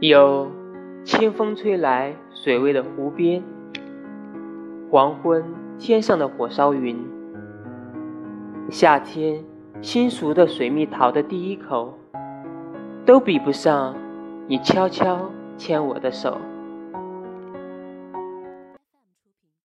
有清风吹来水味的湖边黄昏天上的火烧云。夏天新熟的水蜜桃的第一口都比不上你悄悄牵我的手。